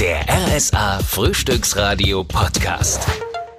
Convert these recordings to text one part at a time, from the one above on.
Der RSA Frühstücksradio Podcast.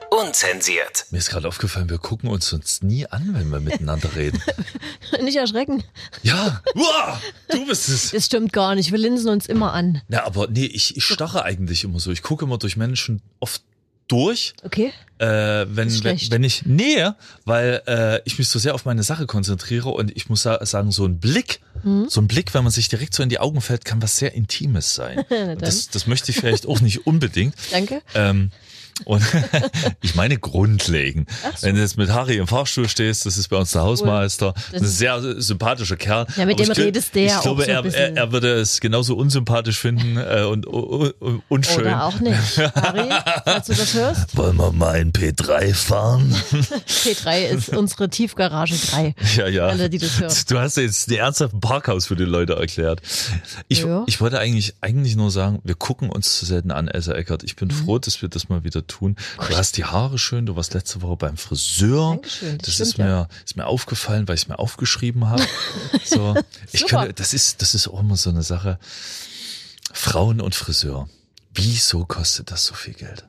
Unzensiert. Mir ist gerade aufgefallen, wir gucken uns sonst nie an, wenn wir miteinander reden. Nicht erschrecken. Ja, Uah, du bist es. Das stimmt gar nicht. Wir linsen uns immer an. Na, aber nee, ich, ich starre eigentlich immer so. Ich gucke immer durch Menschen oft durch, Okay? äh, wenn, wenn, wenn ich nähe, weil äh, ich mich so sehr auf meine Sache konzentriere und ich muss sa sagen, so ein Blick, Mhm. so ein Blick, wenn man sich direkt so in die Augen fällt, kann was sehr Intimes sein. das, das möchte ich vielleicht auch nicht unbedingt. Danke. Ähm, und ich meine grundlegend. Wenn du jetzt mit Harry im Fahrstuhl stehst, das ist bei uns der Hausmeister, Das ein sehr sympathischer Kerl. Ja, mit dem redest du ja Ich glaube, so er, er, er würde es genauso unsympathisch finden äh, und un- un- unschön. Oder auch nicht. Harry, falls du das hörst, Wollen wir mal ein P3 fahren? P3 ist unsere Tiefgarage 3. Ja, ja. Alle, die das hören. Du hast jetzt die ernsthaften Parkhaus für die Leute erklärt. Ich, Ja. ich wollte eigentlich, eigentlich nur sagen, wir gucken uns zu selten an, Elsa Eckert. Ich bin Mhm. froh, dass wir das mal wieder tun. Du hast die Haare schön, du warst letzte Woche beim Friseur. Dankeschön, das Das, ist mir, ist mir aufgefallen, weil ich es mir aufgeschrieben habe. So, ich könnte, das ist, das ist auch immer so eine Sache. Frauen und Friseur. Wieso kostet das so viel Geld?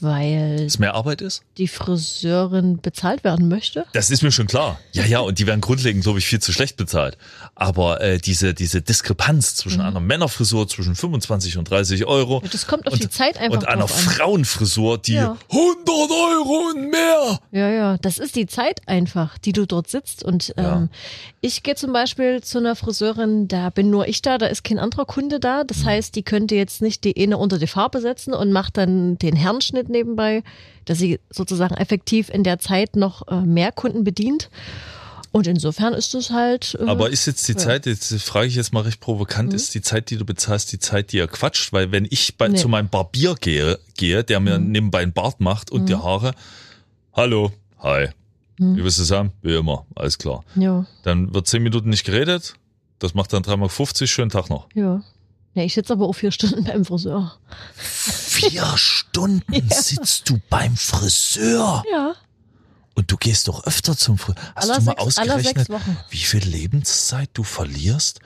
Weil Dass mehr Arbeit ist? die Friseurin bezahlt werden möchte. Das ist mir schon klar. Ja, ja, und die werden grundlegend, glaube ich, viel zu schlecht bezahlt. Aber äh, diese, diese Diskrepanz zwischen einer Männerfrisur zwischen 25 und 30 Euro Mhm. Das kommt auf und, die Zeit einfach und einer an. Frauenfrisur, die Ja. 100 Euro und mehr. Ja, ja, das ist die Zeit einfach, die du dort sitzt. Und Ja. ähm, ich gehe zum Beispiel zu einer Friseurin, da bin nur ich da, da ist kein anderer Kunde da. Mhm. Das heißt, die könnte jetzt nicht die eine unter die Farbe setzen und macht dann den Herrenschnitt nebenbei, dass sie sozusagen effektiv in der Zeit noch äh, mehr Kunden bedient. Und insofern ist es halt. Äh, Aber ist jetzt die Zeit, jetzt frage ich jetzt mal recht provokant, ist die Zeit, die du bezahlst, die Zeit, die er quatscht? Weil wenn ich bei, Nee. zu meinem Barbier gehe, gehe, der mir nebenbei einen Bart macht und die Haare, hallo, hi, wie willst du sagen? Wie immer, alles klar. ja, Dann wird zehn Minuten nicht geredet. Das macht dann 3,50 schönen Tag noch. ja. Ja, ich sitze aber auch vier Stunden beim Friseur. Vier Stunden sitzt du beim Friseur. Ja. Und du gehst doch öfter zum Friseur. Hast Aller du mal sechs- ausgerechnet, wie viel Lebenszeit du verlierst,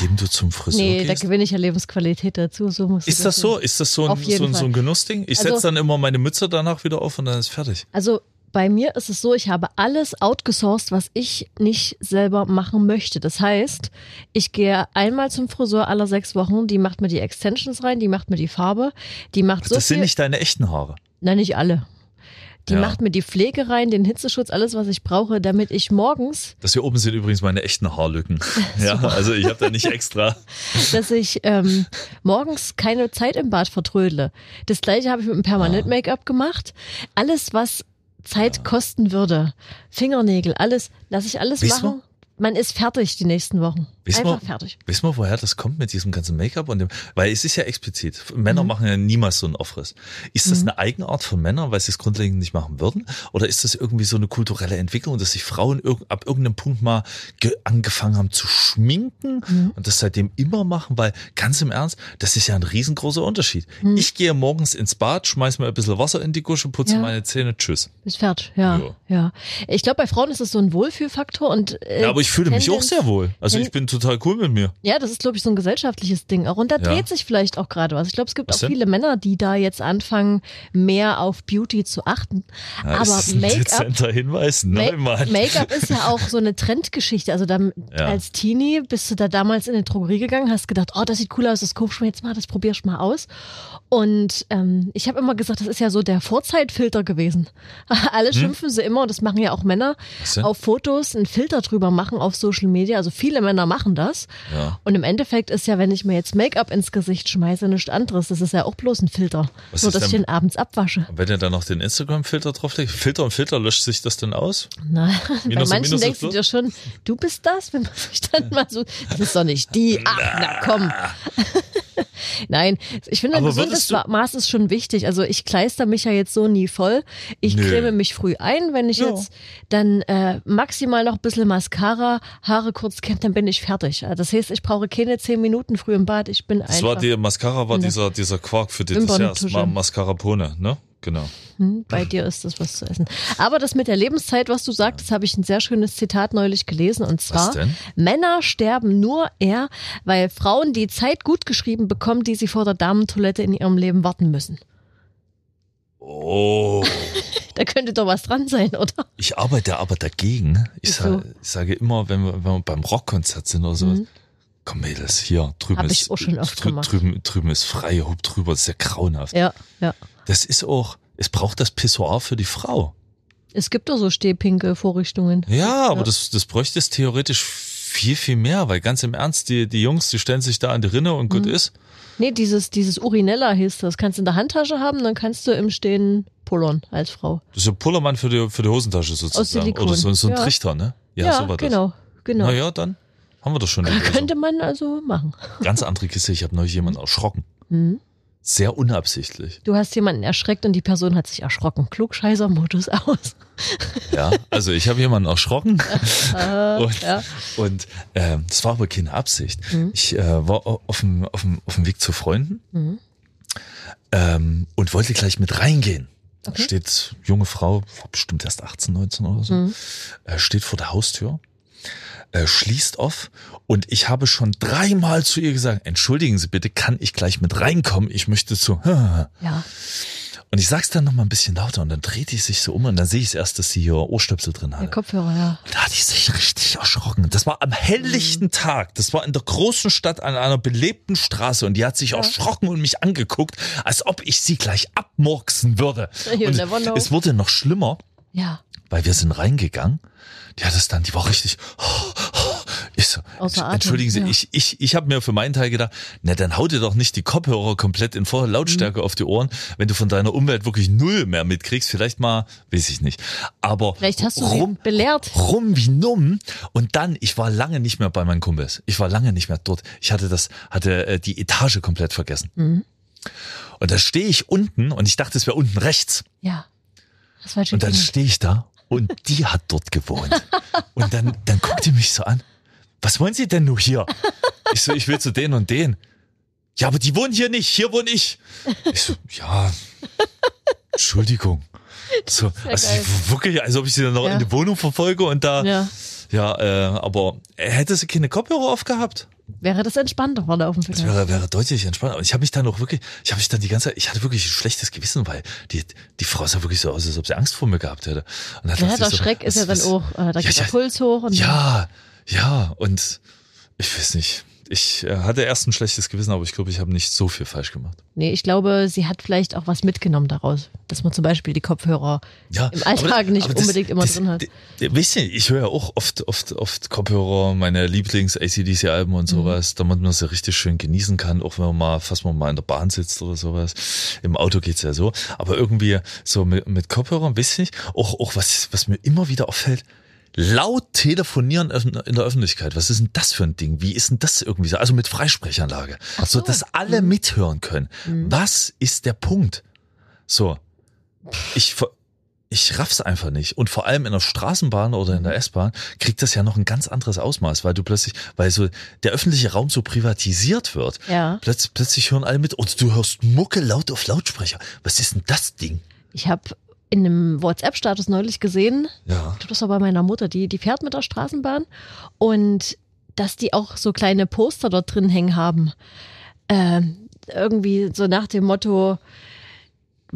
indem du zum Friseur Nee, da gehst? gewinne ich ja Lebensqualität dazu. So muss Ist das so? Ist das so ein, so, ein, so ein. Genussding? Ich Also- setze dann immer meine Mütze danach wieder auf und dann ist fertig. Also bei mir ist es so, ich habe alles outgesourced, was ich nicht selber machen möchte. Das heißt, ich gehe einmal zum Friseur alle sechs Wochen, die macht mir die Extensions rein, die macht mir die Farbe, die macht so das viel. sind nicht deine echten Haare. Nein, nicht alle. Die Ja. macht mir die Pflege rein, den Hitzeschutz, alles, was ich brauche, damit ich morgens, Das hier oben sind übrigens meine echten Haarlücken. ja, also ich habe da nicht extra. dass ich ähm, morgens keine Zeit im Bad vertrödle. Das gleiche habe ich mit dem Permanent-Make-up gemacht. Alles, was Zeit kosten würde, Fingernägel, alles, lasse ich alles Wisst machen. Man ist fertig die nächsten Wochen. Wisst Einfach wir- fertig. Wissen wir, woher das kommt mit diesem ganzen Make-up und dem, weil es ist ja explizit. Männer Mhm. machen ja niemals so einen Aufriss. Ist das eine Eigenart von Männern, weil sie es grundlegend nicht machen würden? Oder ist das irgendwie so eine kulturelle Entwicklung, dass sich Frauen irg ab irgendeinem Punkt mal ge- angefangen haben zu schminken Mhm. und das seitdem immer machen? Weil ganz im Ernst, das ist ja ein riesengroßer Unterschied. Mhm. Ich gehe morgens ins Bad, schmeiß mir ein bisschen Wasser in die Gusche, putze Ja. meine Zähne, tschüss. Ist fertig, ja. Ja. ja. Ich glaube, bei Frauen ist es so ein Wohlfühlfaktor und. Äh, Ja, ich fühle mich auch sehr wohl. Also ich bin total cool mit mir. Ja, das ist, glaube ich, so ein gesellschaftliches Ding auch. Und da Ja. dreht sich vielleicht auch gerade was. Ich glaube, es gibt Was auch denn? viele Männer, die da jetzt anfangen, mehr auf Beauty zu achten. Ja, aber Make-up Hinweis, Ma- Neumann. Make-up ist ja auch so eine Trendgeschichte. Also da, Ja. als Teenie bist du da damals in eine Drogerie gegangen, hast gedacht, oh, das sieht cool aus, das kaufst du mir jetzt mal, das probierst du mal aus. Und ähm, ich habe immer gesagt, das ist ja so der Vorzeitfilter gewesen. Alle schimpfen sie immer, und das machen ja auch Männer, Hm? Auf Fotos einen Filter drüber machen auf Social Media. Also viele Männer machen das. Ja. Und im Endeffekt ist ja, wenn ich mir jetzt Make-up ins Gesicht schmeiße, nichts anderes. Das ist ja auch bloß ein Filter. Was Nur, dass ich denn- den abends abwasche. Wenn ihr dann noch den Instagram-Filter drauflegt, Filter und Filter, löscht sich das dann aus? Na, Minus bei manchen denkst du dir schon, du bist das, wenn man sich dann mal so, das ist doch nicht die, ach, na komm. Nein, ich finde, ein gesundes Maß ist schon wichtig. Also ich kleister mich ja jetzt so nie voll. Ich Nö. creme mich früh ein, wenn ich Ja. jetzt dann äh, maximal noch ein bisschen Mascara, Haare kurz kämmt, dann bin ich fertig. Das heißt, ich brauche keine zehn Minuten früh im Bad. Ich bin Das einfach. war die Mascara, war dieser, dieser Quark für die Ma Mascarapone, ne? Genau. Hm, bei dir ist das was zu essen. Aber das mit der Lebenszeit, was du sagtest, habe ich ein sehr schönes Zitat neulich gelesen. Und zwar? Männer sterben nur eher, weil Frauen die Zeit gut geschrieben bekommen, die sie vor der Damentoilette in ihrem Leben warten müssen. Oh. Da könnte doch was dran sein, oder? Ich arbeite aber dagegen. Ich, sage, ich sage immer, wenn wir, wenn wir beim Rockkonzert sind oder so, komm Mädels, hier, drüben. Hab ist, drü drüben, drüben ist frei, hopp drüber, das ist ja grauenhaft. Ja, ja. Das ist auch, es braucht das Pissoir für die Frau. Es gibt doch so Stehpinkel-Vorrichtungen. Ja, aber Ja. Das, das bräuchte es theoretisch viel, viel mehr, weil ganz im Ernst, die, die Jungs, die stellen sich da an die Rinne und Mhm. gut ist. Nee, dieses, dieses Urinella hieß das. Kannst du in der Handtasche haben, dann kannst du im Stehen pullern als Frau. Das ist ein Pullermann für die, für die Hosentasche sozusagen. Silikon. Oder so, so ein Ja. Trichter, ne? Ja, so war das. genau, genau. Naja, dann haben wir das schon. Könnte man also machen. Ganz andere Kiste. Ich habe neulich jemanden erschrocken. Mhm. Sehr unabsichtlich. Du hast jemanden erschreckt und die Person hat sich erschrocken. Klugscheißer-Modus aus. Ja, also ich habe jemanden erschrocken Äh, und, ja. und ähm, das war aber keine Absicht. Mhm. Ich äh, war auf dem, auf, dem, auf dem Weg zu Freunden Mhm. ähm, und wollte gleich mit reingehen. Da Okay. steht junge Frau, bestimmt erst 18, 19 oder so, Mhm. äh, steht vor der Haustür, äh, schließt auf und ich habe schon dreimal zu ihr gesagt, entschuldigen Sie bitte, kann ich gleich mit reinkommen? Ich möchte zu. Ja. Und ich sag's dann noch mal ein bisschen lauter und dann dreht die sich so um und dann sehe ich erst, dass sie hier Ohrstöpsel drin Der hatte. Kopfhörer, ja. Und da hat die sich richtig erschrocken. Das war am helllichten Tag. Das war in der großen Stadt an einer belebten Straße und die hat sich erschrocken und mich angeguckt, als ob ich sie gleich abmurksen würde. You Und es wurde noch schlimmer, Ja. Weil wir sind reingegangen. Die hat es dann, die war richtig. Ich so, Außer Atem, entschuldigen Sie, ja. ich, ich, ich habe mir für meinen Teil gedacht, na dann hau dir doch nicht die Kopfhörer komplett in voller Lautstärke Mhm. auf die Ohren, wenn du von deiner Umwelt wirklich null mehr mitkriegst. Vielleicht mal, weiß ich nicht. Aber Vielleicht hast du rum, belehrt. rum wie numm. Und dann, ich war lange nicht mehr bei meinen Kumpels. Ich war lange nicht mehr dort. Ich hatte das, hatte äh, die Etage komplett vergessen. Mhm. Und da stehe ich unten und ich dachte, es wäre unten rechts. Ja. Das war Und dann stehe ich da und die hat dort gewohnt. Und dann, dann guckt die mich so an. Was wollen Sie denn nur hier? Ich so, ich will zu denen und denen. Ja, aber die wohnen hier nicht, hier wohne ich. Ich so, ja, Entschuldigung. So, ja also ich, wirklich, als ob ich sie dann noch Ja. in die Wohnung verfolge und da, ja, Ja. äh, aber hätte sie keine Kopfhörer aufgehabt, Wäre das entspannter vorlaufen das vielleicht. wäre, wäre deutlich entspannter. Aber ich habe mich dann auch wirklich, ich habe mich dann die ganze Zeit, ich hatte wirklich ein schlechtes Gewissen, weil die, die Frau sah wirklich so aus, als ob sie Angst vor mir gehabt hätte. Und dann Ja, der so, Schreck ist ja was- dann auch, äh, da Ja, geht der ja. Puls hoch und Ja, ja, und ich weiß nicht. Ich äh, hatte erst ein schlechtes Gewissen, aber ich glaube, ich habe nicht so viel falsch gemacht. Nee, ich glaube, sie hat vielleicht auch was mitgenommen daraus, dass man zum Beispiel die Kopfhörer Ja, im Alltag nicht aber unbedingt immer drin hat. Wisst ihr, ich höre ja auch oft, oft, oft Kopfhörer, meine Lieblings-ACDC-Alben und Mhm. sowas, damit man sie richtig schön genießen kann, auch wenn man mal, fast mal mal in der Bahn sitzt oder sowas. Im Auto geht's ja so. Aber irgendwie so mit, mit Kopfhörern, wisst ihr, auch, auch was, was mir immer wieder auffällt, laut telefonieren in der Öffentlichkeit. Was ist denn das für ein Ding? Wie ist denn das irgendwie so? Also mit Freisprechanlage. Ach so, dass alle Mhm. mithören können. Was ist der Punkt? So. Ich, ich raff's einfach nicht. Und vor allem in der Straßenbahn oder in Mhm. der S-Bahn kriegt das ja noch ein ganz anderes Ausmaß, weil du plötzlich, weil so der öffentliche Raum so privatisiert wird. Ja. Plötzlich, plötzlich hören alle mit und du hörst Mucke laut auf Lautsprecher. Was ist denn das Ding? Ich habe in einem WhatsApp-Status neulich gesehen, Ja. ich glaub, das war bei meiner Mutter, die, die fährt mit der Straßenbahn und dass die auch so kleine Poster dort drin hängen haben. Ähm, irgendwie so nach dem Motto,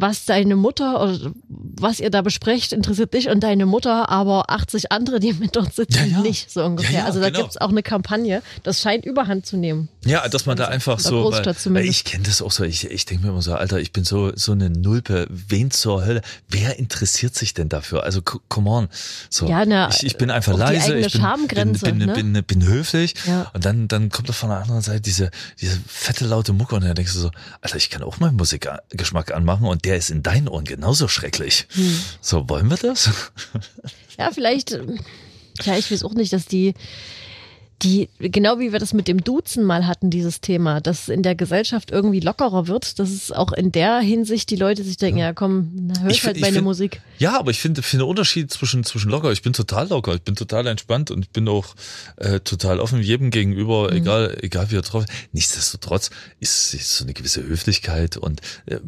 was deine Mutter oder was ihr da besprecht, interessiert dich und deine Mutter, aber 80 andere, die mit dort sitzen, Ja, ja. nicht so ungefähr. Ja, also da genau. gibt's auch eine Kampagne, das scheint überhand zu nehmen. Ja, dass man da einfach in der so, weil, Großstadt weil ich kenne das auch so, ich, ich denke mir immer so, Alter, ich bin so so eine Nulpe, wen zur Hölle, wer interessiert sich denn dafür? Also come on, so, Ja, na, ich, ich bin einfach leise, ich bin, bin, bin, ne? bin, bin, höflich und dann dann kommt da von der anderen Seite diese diese fette laute Mucke und dann denkst du so, Alter, ich kann auch meinen Musikgeschmack anmachen und der ist in deinen Ohren genauso schrecklich. Hm. So, wollen wir das? Ja, vielleicht, ähm, ja, ich weiß auch nicht, dass die, die, genau wie wir das mit dem Duzen mal hatten, dieses Thema, dass in der Gesellschaft irgendwie lockerer wird, dass es auch in der Hinsicht die Leute sich denken, ja komm, na, hör ich, halt meine find- Musik. Ja, aber ich finde finde den Unterschied zwischen zwischen locker. Ich bin total locker, ich bin total entspannt und ich bin auch äh, total offen jedem gegenüber, egal egal wie er drauf. ist. Nichtsdestotrotz ist, ist so eine gewisse Höflichkeit und äh,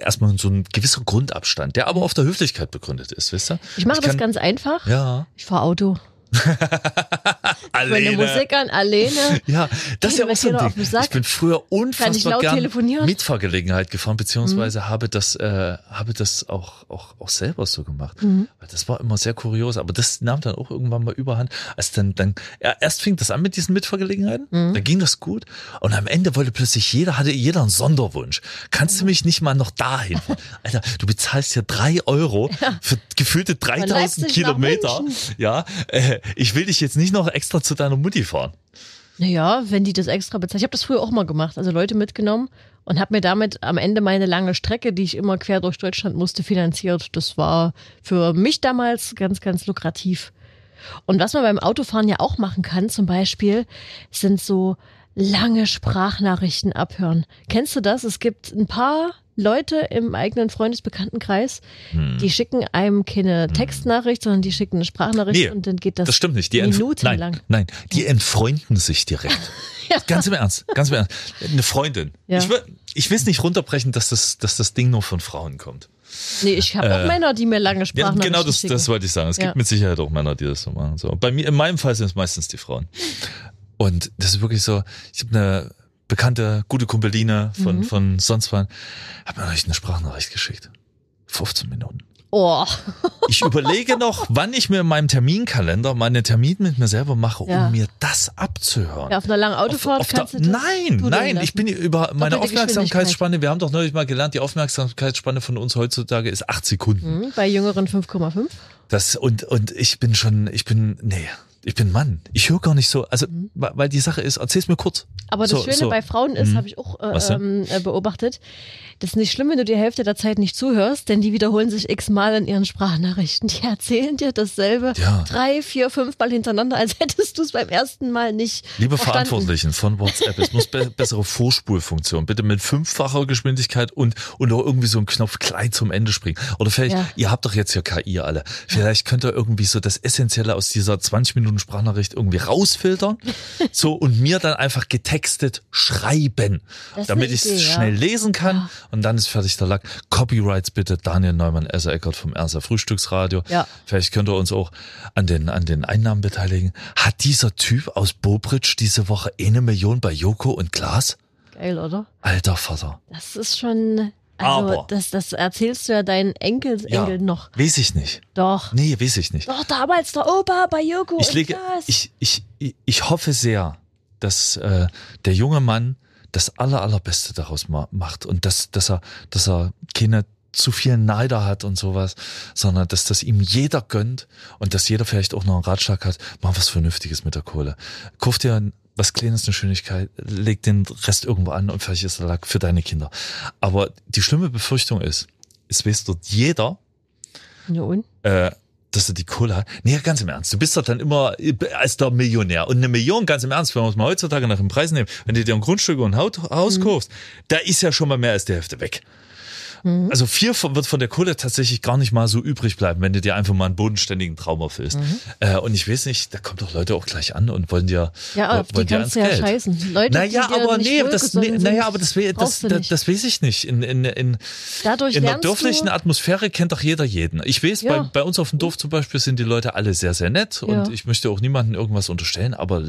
erstmal so ein gewisser Grundabstand, der aber auf der Höflichkeit begründet ist, wisst ihr? Ich mache das ganz einfach. Ja, Ich fahre Auto. Meine alleine. Musik an, alleine. Ja, das ist ja auch so ein Ding. Ich bin früher unfassbar gern? Mhm. Mitfahrgelegenheit gefahren, beziehungsweise habe das, äh, habe das auch, auch, auch selber so gemacht. Mhm. Weil das war immer sehr kurios, aber das nahm dann auch irgendwann mal überhand. Als dann, dann, ja, erst fing das an mit diesen Mitfahrgelegenheiten, Mhm. da ging das gut. Und am Ende wollte plötzlich jeder, hatte jeder einen Sonderwunsch. Kannst du mich nicht mal noch dahin fahren? Alter, du bezahlst hier drei Euro für gefühlte 3000 Leipzig nach Kilometer. Ja, äh, ich will dich jetzt nicht noch extra zu deiner Mutti fahren. Naja, wenn die das extra bezahlen. Ich habe das früher auch mal gemacht, also Leute mitgenommen und habe mir damit am Ende meine lange Strecke, die ich immer quer durch Deutschland musste, finanziert. Das war für mich damals ganz, ganz lukrativ. Und was man beim Autofahren ja auch machen kann, zum Beispiel, sind so lange Sprachnachrichten abhören. Kennst du das? Es gibt ein paar Leute im eigenen Freundesbekanntenkreis, Hm. die schicken einem keine Textnachricht, sondern die schicken eine Sprachnachricht Nee, und dann geht das, Das stimmt nicht. Die minutenlang. Nein, nein, die entfreunden sich direkt. Ganz im Ernst, ganz im Ernst. Eine Freundin. Ja. Ich, will, ich will es nicht runterbrechen, dass das, dass das Ding nur von Frauen kommt. Nee, ich habe auch Männer, die mir lange Ja, Sprachnachrichten genau, das, das wollte ich sagen. Es Ja. gibt mit Sicherheit auch Männer, die das so machen. So. Bei mir, in meinem Fall sind es meistens die Frauen. Und das ist wirklich so, ich habe eine bekannte, gute Kumpeline von, Mhm. von sonst wann, hat mir eine Sprachnachricht geschickt. 15 Minuten. Oh, Ich überlege noch, wann ich mir in meinem Terminkalender meine Termine mit mir selber mache, Ja. um mir das abzuhören. ja, auf einer langen Autofahrt Auf der- kannst du das nein, nein, ich bin über meine Aufmerksamkeitsspanne, wir haben doch neulich mal gelernt, die Aufmerksamkeitsspanne von uns heutzutage ist acht Sekunden. Hm, Bei Jüngeren 5,5. Das, und, und ich bin schon, ich bin, nee, ich bin Mann. Ich höre gar nicht so, also, weil weil die Sache ist, erzähl's mir kurz. Aber das So, Schöne so. bei Frauen ist, Mhm. habe ich auch äh, ähm, äh, beobachtet, das ist nicht schlimm, wenn du die Hälfte der Zeit nicht zuhörst, denn die wiederholen sich x-mal in ihren Sprachnachrichten. Die erzählen dir dasselbe Ja. drei, vier, fünf Mal hintereinander, als hättest du es beim ersten Mal nicht Liebe verstanden. Verantwortlichen von WhatsApp, es muss be bessere Vorspulfunktion. Bitte mit fünffacher Geschwindigkeit und, und auch irgendwie so einen Knopf klein zum Ende springen. Oder vielleicht, Ja. ihr habt doch jetzt ja KI alle. Vielleicht könnt ihr irgendwie so das Essentielle aus dieser 20 Minuten Sprachnachricht irgendwie rausfiltern. so und mir dann einfach getextet schreiben. Das Damit ich es ja. schnell lesen kann. Ja. Und dann ist fertig der Lack. Copyrights bitte Daniel Neumann, Elsa Eckert vom Erser Frühstücksradio. Ja. Vielleicht könnt ihr uns auch an den, an den Einnahmen beteiligen. Hat dieser Typ aus Bobridge diese Woche eine Million bei Joko und Klaas? Geil, oder? Alter Vater. Das ist schon, also Aber- das, das erzählst du ja deinen Enkelsenkel noch. Weiß ich nicht. Doch. Nee, weiß ich nicht. Doch, damals der Opa bei Joko Ich lege, ich, ich, ich hoffe sehr, dass äh, der junge Mann das aller, allerbeste daraus ma macht und dass, dass er, dass er keine zu viel Neider hat und sowas, sondern dass das ihm jeder gönnt und dass jeder vielleicht auch noch einen Ratschlag hat, mach was Vernünftiges mit der Kohle. Kauf dir ein- was Kleines, eine Schönigkeit, leg den Rest irgendwo an und vielleicht ist der Lack für deine Kinder. Aber die schlimme Befürchtung ist, es weiß dort jeder, Ja, und? äh, dass du die Kohle hast. Nee, ganz im Ernst. Du bist doch dann immer als der Millionär. Und eine Million, ganz im Ernst, wenn wir es mal heutzutage nach dem Preis nehmen, wenn du dir ein Grundstück und ein Haus kaufst, da ist ja schon mal mehr als die Hälfte weg. Also viel von- wird von der Kohle tatsächlich gar nicht mal so übrig bleiben, wenn du dir einfach mal einen bodenständigen Traum erfüllst. Äh, und ich weiß nicht, da kommen doch Leute auch gleich an und wollen dir, Ja, wollen auf die dir kannst du ja ans Geld. scheißen. Leute, Naja, die dir aber nicht nee, das, nee, naja, aber das, das, das, das weiß ich nicht. In, in, in, Dadurch in der dörflichen Atmosphäre kennt doch jeder jeden. Ich weiß, Ja. bei, bei uns auf dem Dorf zum Beispiel sind die Leute alle sehr, sehr nett und Ja. ich möchte auch niemandem irgendwas unterstellen, aber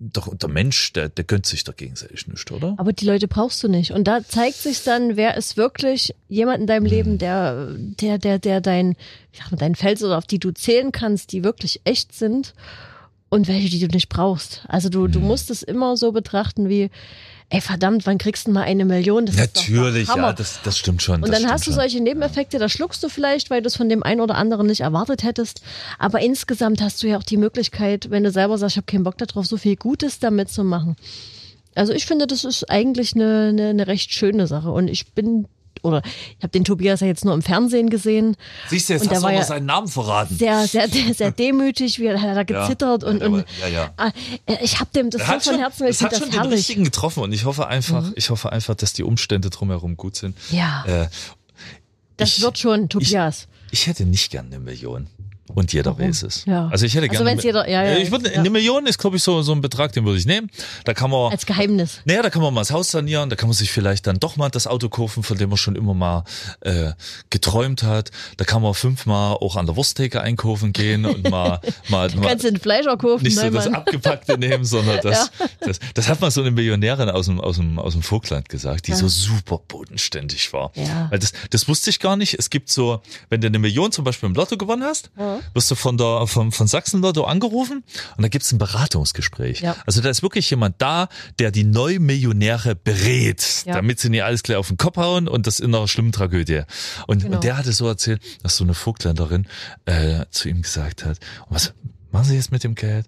doch der Mensch, der, der gönnt sich doch gegenseitig nicht, oder? aber die Leute brauchst du nicht. Und da zeigt sich dann, wer ist wirklich jemand in deinem Hm. Leben, der, der, der, der dein, ich sag mal, dein Fels oder auf die du zählen kannst, die wirklich echt sind und welche, die du nicht brauchst. Also du, Hm. du musst es immer so betrachten wie, ey verdammt, wann kriegst du mal eine Million? Das Natürlich, ja, das, das stimmt schon. Und dann hast du solche Nebeneffekte, da schluckst du vielleicht, weil du es von dem einen oder anderen nicht erwartet hättest. Aber insgesamt hast du ja auch die Möglichkeit, wenn du selber sagst, ich habe keinen Bock darauf, so viel Gutes damit zu machen. Also ich finde, das ist eigentlich eine, eine, eine recht schöne Sache. Und ich bin oder ich habe den Tobias ja jetzt nur im Fernsehen gesehen. Siehst du, jetzt Und hast du war auch ja seinen Namen verraten. Sehr, sehr, sehr demütig, wie er hat er gezittert und, ja, aber- und ja, ja. Ah, ich habe dem das Er so hat von schon, Herzen, ich das hat schon das den herrlich. Mhm. richtigen getroffen und ich hoffe einfach, ich hoffe einfach, dass die Umstände drumherum gut sind. Ja, Äh, das ich- wird schon, Tobias. ich hätte nicht gern eine Million. Und jeder Warum? weiß es. Ja. Also ich hätte Also gerne. wenn's jeder- ja, ja, ich würde, ja. Eine Million ist, glaube ich, so, so ein Betrag, den würde ich nehmen. Da kann man, Als Geheimnis. naja, da kann man mal das Haus sanieren, da kann man sich vielleicht dann doch mal das Auto kaufen, von dem man schon immer mal äh, geträumt hat. Da kann man fünfmal auch an der Wursttheke einkaufen gehen und mal, mal, Du mal kannst den Fleischer kaufen, nicht so das Neumann. Abgepackte nehmen, sondern das, das, das hat mal so eine Millionärin aus dem, aus dem, aus dem Vogtland gesagt, die so super bodenständig war. Ja. Weil das, das wusste ich gar nicht. Es gibt so, wenn du eine Million zum Beispiel im Lotto gewonnen hast, wirst du von der, von, von Sachsen Lotto angerufen und da gibt's ein Beratungsgespräch. Ja. Also da ist wirklich jemand da, der die Neumillionäre berät, Ja. damit sie nicht alles gleich auf den Kopf hauen und das in einer schlimmen Tragödie. Und, Genau. und der hatte so erzählt, dass so eine Vogtländerin äh, zu ihm gesagt hat, was machen Sie jetzt mit dem Geld?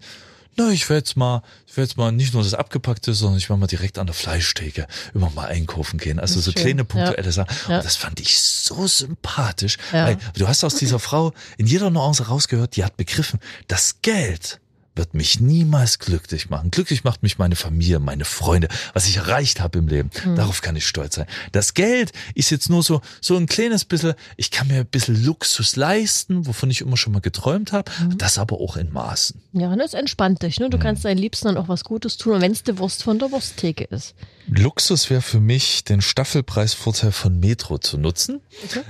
Na, ich werde jetzt mal, ich werde jetzt mal nicht nur das Abgepackte, sondern ich werde mal direkt an der Fleischtheke immer mal einkaufen gehen. Also so schön. kleine punktuelle Sachen. Ja. Und das fand ich so sympathisch. Ja. Weil du hast aus dieser Frau in jeder Nuance rausgehört, die hat begriffen, das Geld wird mich niemals glücklich machen. Glücklich macht mich meine Familie, meine Freunde, was ich erreicht habe im Leben. Mhm. Darauf kann ich stolz sein. Das Geld ist jetzt nur so, so ein kleines bisschen, ich kann mir ein bisschen Luxus leisten, wovon ich immer schon mal geträumt habe, Mhm. das aber auch in Maßen. Ja, und das entspannt dich. Ne? Du kannst deinen Liebsten dann auch was Gutes tun, wenn es die Wurst von der Wursttheke ist. Luxus wäre für mich, den Staffelpreisvorteil von Metro zu nutzen.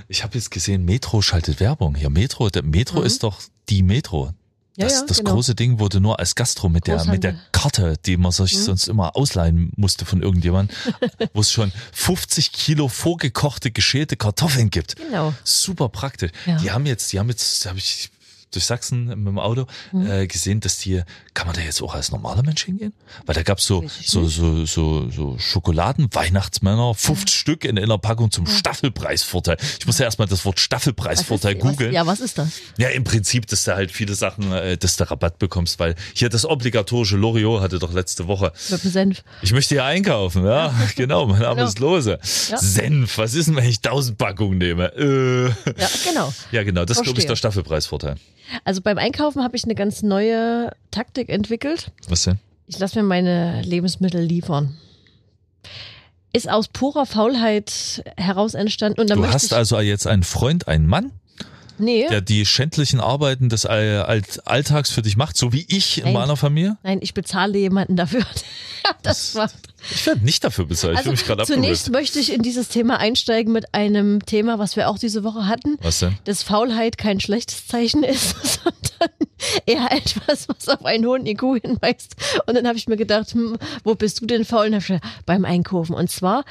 Ich habe jetzt gesehen, Metro schaltet Werbung hier. Metro, der Metro ist doch die Metro. Ja, Das, ja, das genau. große Ding wurde nur als Gastro mit der, mit der. Karte, die man sich Mhm. sonst immer ausleihen musste von irgendjemandem, wo es schon 50 Kilo vorgekochte, geschälte Kartoffeln gibt. Genau. Super praktisch. Ja. Die haben jetzt, die haben jetzt, habe ich durch Sachsen mit dem Auto Mhm. äh, gesehen, dass die, kann man da jetzt auch als normaler Mensch hingehen? Weil da gab's so, so, so, so, so Schokoladen, Weihnachtsmänner, 50 Stück in einer Packung zum Staffelpreisvorteil. Ich muss ja erstmal das Wort Was Staffelpreisvorteil was, googeln. ja, was ist das? Ja, im Prinzip, dass du halt viele Sachen, äh, dass du Rabatt bekommst, weil hier das obligatorische Loriot hatte doch letzte Woche. Senf. Ich möchte hier einkaufen, ja, genau, mein Name Genau. ist Lose. Ja. Senf, was ist denn, wenn ich 1000 Packungen nehme? Äh. Ja, genau. Ja, genau, das ist, glaube ich, der Staffelpreisvorteil. Also beim Einkaufen habe ich eine ganz neue Taktik entwickelt. Was denn? Ich lasse mir meine Lebensmittel liefern. Ist aus purer Faulheit heraus entstanden. Und dann Du hast also jetzt einen Freund, einen Mann, nee, der die schändlichen Arbeiten des Alltags für dich macht, so wie ich in Nein. meiner Familie? nein, ich bezahle jemanden dafür. das macht. Ich werde nicht dafür bezahlt. ich will mich gerade Also zunächst möchte ich in dieses Thema einsteigen mit einem Thema, was wir auch diese Woche hatten. Was denn? dass Faulheit kein schlechtes Zeichen ist, sondern eher etwas, was auf einen hohen IQ hinweist. Und dann habe ich mir gedacht, hm, wo bist du denn faul? Und hab ich gedacht, beim Einkaufen. Und zwar,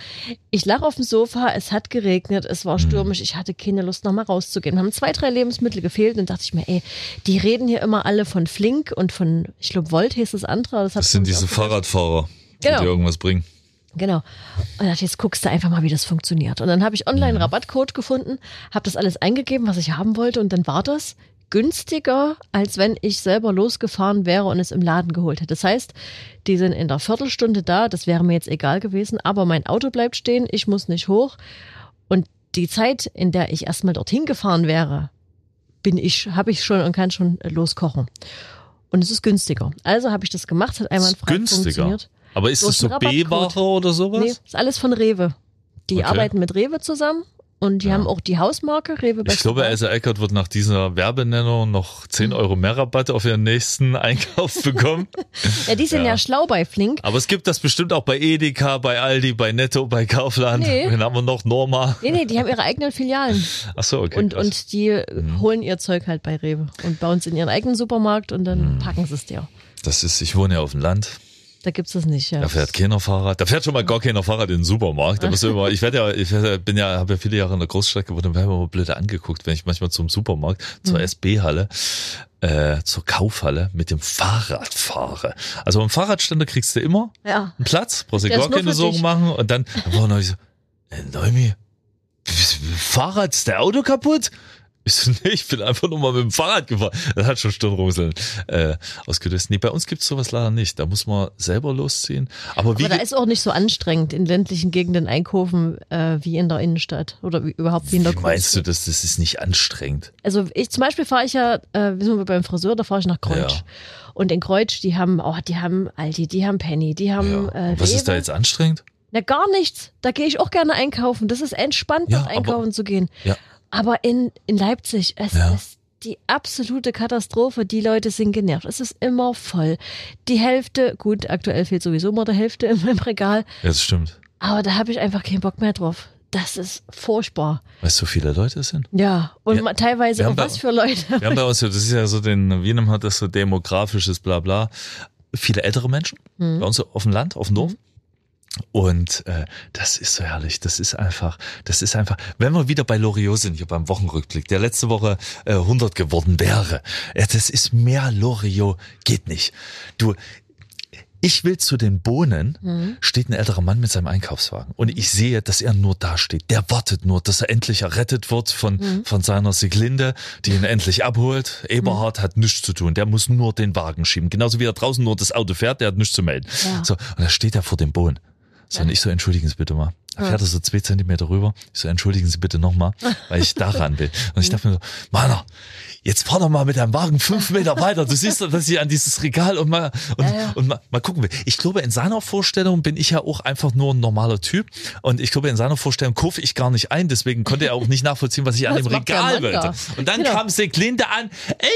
ich lag auf dem Sofa, es hat geregnet, es war stürmisch, ich hatte keine Lust, nochmal rauszugehen. Haben zwei, drei Lebensmittel gefehlt und dachte ich mir, ey, die reden hier immer alle von Flink und von, ich glaube, Volt hieß das andere. Das, Das sind diese. Fahrradfahrer, die Genau. dir irgendwas bringen. Genau. Und dachte, jetzt guckst du einfach mal, wie das funktioniert. Und dann habe ich online Rabattcode gefunden, habe das alles eingegeben, was ich haben wollte. Und dann war das günstiger, als wenn ich selber losgefahren wäre und es im Laden geholt hätte. Das heißt, die sind in der Viertelstunde da, das wäre mir jetzt egal gewesen, aber mein Auto bleibt stehen, ich muss nicht hoch. Und die Zeit, in der ich erstmal dorthin gefahren wäre, bin ich, habe ich schon und kann schon loskochen. Und es ist günstiger. Also habe ich das gemacht, hat einmal frei günstiger. Aber ist das so. B-Ware oder sowas? Nee, ist alles von Rewe. Die Okay. arbeiten mit Rewe zusammen und die Ja. haben auch die Hausmarke Rewe Ich glaube. Elsa Eckert wird nach dieser Werbenennung noch 10 Euro mehr Rabatt auf ihren nächsten Einkauf bekommen. Ja, die sind ja. Ja. schlau bei Flink. Aber es gibt das bestimmt auch bei Edeka, bei Aldi, bei Netto, bei Kaufland. Nee. Wen haben wir noch? Norma. Nee, nee, die haben ihre eigenen Filialen. Ach so, okay. und, krass. und die Mhm. holen ihr Zeug halt bei Rewe und bauen es in ihren eigenen Supermarkt und Mhm. dann packen sie es dir. das ist, ich wohne ja auf dem Land. Da gibt's das nicht, ja. Da fährt keiner Fahrrad. Da fährt schon mal gar keiner Fahrrad in den Supermarkt. Da musst du immer, ich werde ja, ich werde, bin ja, habe ja viele Jahre in der Großstadt gewohnt und werde immer blöd angeguckt, wenn ich manchmal zum Supermarkt, zur Mhm. SB-Halle, äh, zur Kaufhalle mit dem Fahrrad fahre. Also am Fahrradständer kriegst du immer Ja. einen Platz, brauchst du Der gar keine Sorgen dich. machen und dann, dann war noch so, äh, Neumi, Fahrrad, ist der Auto kaputt? Ich so, nee, ich bin einfach nur mal mit dem Fahrrad gefahren. Das hat schon Stirnrunzeln äh, ausgelöst. Nee, bei uns gibt's sowas leider nicht. Da muss man selber losziehen. Aber wie Aber da ist auch nicht so anstrengend in ländlichen Gegenden einkaufen äh, wie in der Innenstadt oder wie, überhaupt wie in der wie meinst du Großstadt. das? Ist nicht anstrengend. Also ich zum Beispiel fahre ich ja, äh, wir sind wir beim Friseur, da fahre ich nach Kreuz. Ja. Und in Kreuz, die haben, oh, die haben Aldi, die haben Penny, die haben Ja. äh, was ist da jetzt anstrengend? Na gar nichts. Da gehe ich auch gerne einkaufen. Das ist entspannt, Ja, aber- einkaufen zu gehen. Ja. Aber in, in Leipzig, es Ja. ist die absolute Katastrophe. Die Leute sind genervt. Es ist immer voll. Die Hälfte, gut, aktuell fehlt sowieso immer der Hälfte in meinem Regal. Ja, das stimmt. Aber da habe ich einfach keinen Bock mehr drauf. Das ist furchtbar. Weißt du, so viele Leute es sind? Ja, und Ja, teilweise auch da- was für Leute. Wir haben bei uns, ja- das ist ja so den, wie nennt man das so demografisches Blabla. Viele ältere Menschen Mhm. bei uns auf dem Land, auf dem Dorf. Und äh, das ist so herrlich. Das ist einfach, das ist einfach, wenn wir wieder bei Loriot sind, hier beim Wochenrückblick, der letzte Woche äh, 100 geworden wäre. Ja, das ist mehr Loriot, geht nicht. Du, ich will zu den Bohnen, Mhm. steht ein älterer Mann mit seinem Einkaufswagen. Und ich sehe, dass er nur da steht. Der wartet nur, dass er endlich errettet wird von, Mhm. von seiner Siglinde, die ihn endlich abholt. Eberhard hat nichts zu tun. Der muss nur den Wagen schieben. Genauso wie er draußen nur das Auto fährt, der hat nichts zu melden. Ja. So, und da steht er vor dem Bohnen. So, und ich so, entschuldigen Sie bitte mal. Fährt er so zwei Zentimeter rüber. Ich so, entschuldigen Sie bitte nochmal, weil ich da ran will. Und ich dachte mir so, Mann, jetzt fahr doch mal mit deinem Wagen fünf Meter weiter. Du siehst doch, dass ich an dieses Regal und mal, und, Ja, ja. und mal, mal gucken will. Ich glaube, in seiner Vorstellung bin ich ja auch einfach nur ein normaler Typ. Und ich glaube, in seiner Vorstellung kaufe ich gar nicht ein. Deswegen konnte er auch nicht nachvollziehen, was ich an dem Regal wollte. Und dann Genau. kam Seglinde an.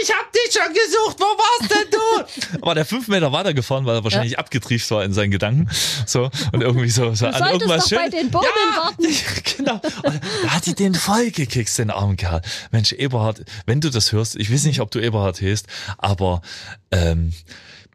Ich hab dich schon gesucht. Wo warst denn du? Aber der fünf Meter weitergefahren, weil er wahrscheinlich abgetrieft war in seinen Gedanken. So. Und irgendwie so, so an irgendwas schön. Den Bohnen ja, warten. genau. Und da hat die den voll gekickt, den armen Kerl. Mensch, Eberhard, wenn du das hörst, ich weiß nicht, ob du Eberhard heißt, aber ähm,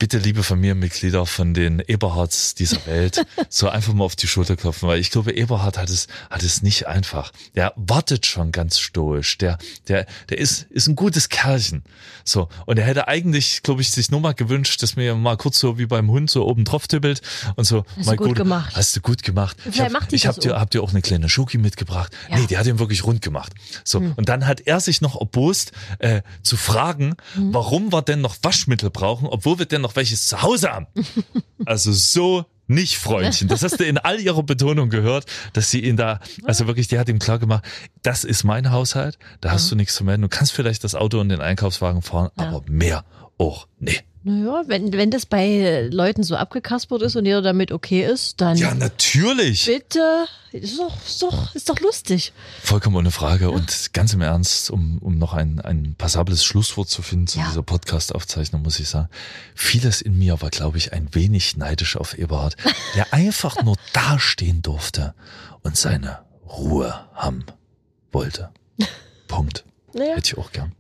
bitte, liebe Familienmitglieder von den Eberhards dieser Welt, so einfach mal auf die Schulter klopfen, weil ich glaube, Eberhard hat es, hat es nicht einfach. Der wartet schon ganz stoisch. Der, der, der ist, ist ein gutes Kerlchen. So. Und er hätte eigentlich, glaube ich, sich nur mal gewünscht, dass mir mal kurz so wie beim Hund so oben drauf tippelt und so. Hast mal du gut gemacht. Hast du gut gemacht. Ich Vielleicht hab, das dir, auch. hab dir auch eine kleine Schoki mitgebracht. Ja. Hm. Nee, die hat ihn wirklich rund gemacht. So. Und dann hat er sich noch erbost, äh, zu fragen, Hm. warum wir denn noch Waschmittel brauchen, obwohl wir denn noch welches zu Hause haben. also so nicht, Freundchen. Das hast du in all ihrer Betonung gehört, dass sie ihn da, also wirklich, die hat ihm klar gemacht, das ist mein Haushalt, da hast du nichts zu melden. Du kannst vielleicht das Auto und den Einkaufswagen fahren, Ja. aber mehr auch nee. Naja, wenn, wenn das bei Leuten so abgekaspert ist und jeder damit okay ist, dann Ja, natürlich. bitte. Ist doch, ist doch, ist doch lustig. Vollkommen ohne Frage. Und ganz im Ernst, um, um noch ein, ein passables Schlusswort zu finden zu Ja. dieser Podcast-Aufzeichnung, muss ich sagen, vieles in mir war, glaube ich, ein wenig neidisch auf Eberhard, der einfach nur dastehen durfte und seine Ruhe haben wollte. Punkt. Naja. Hätte ich auch gern.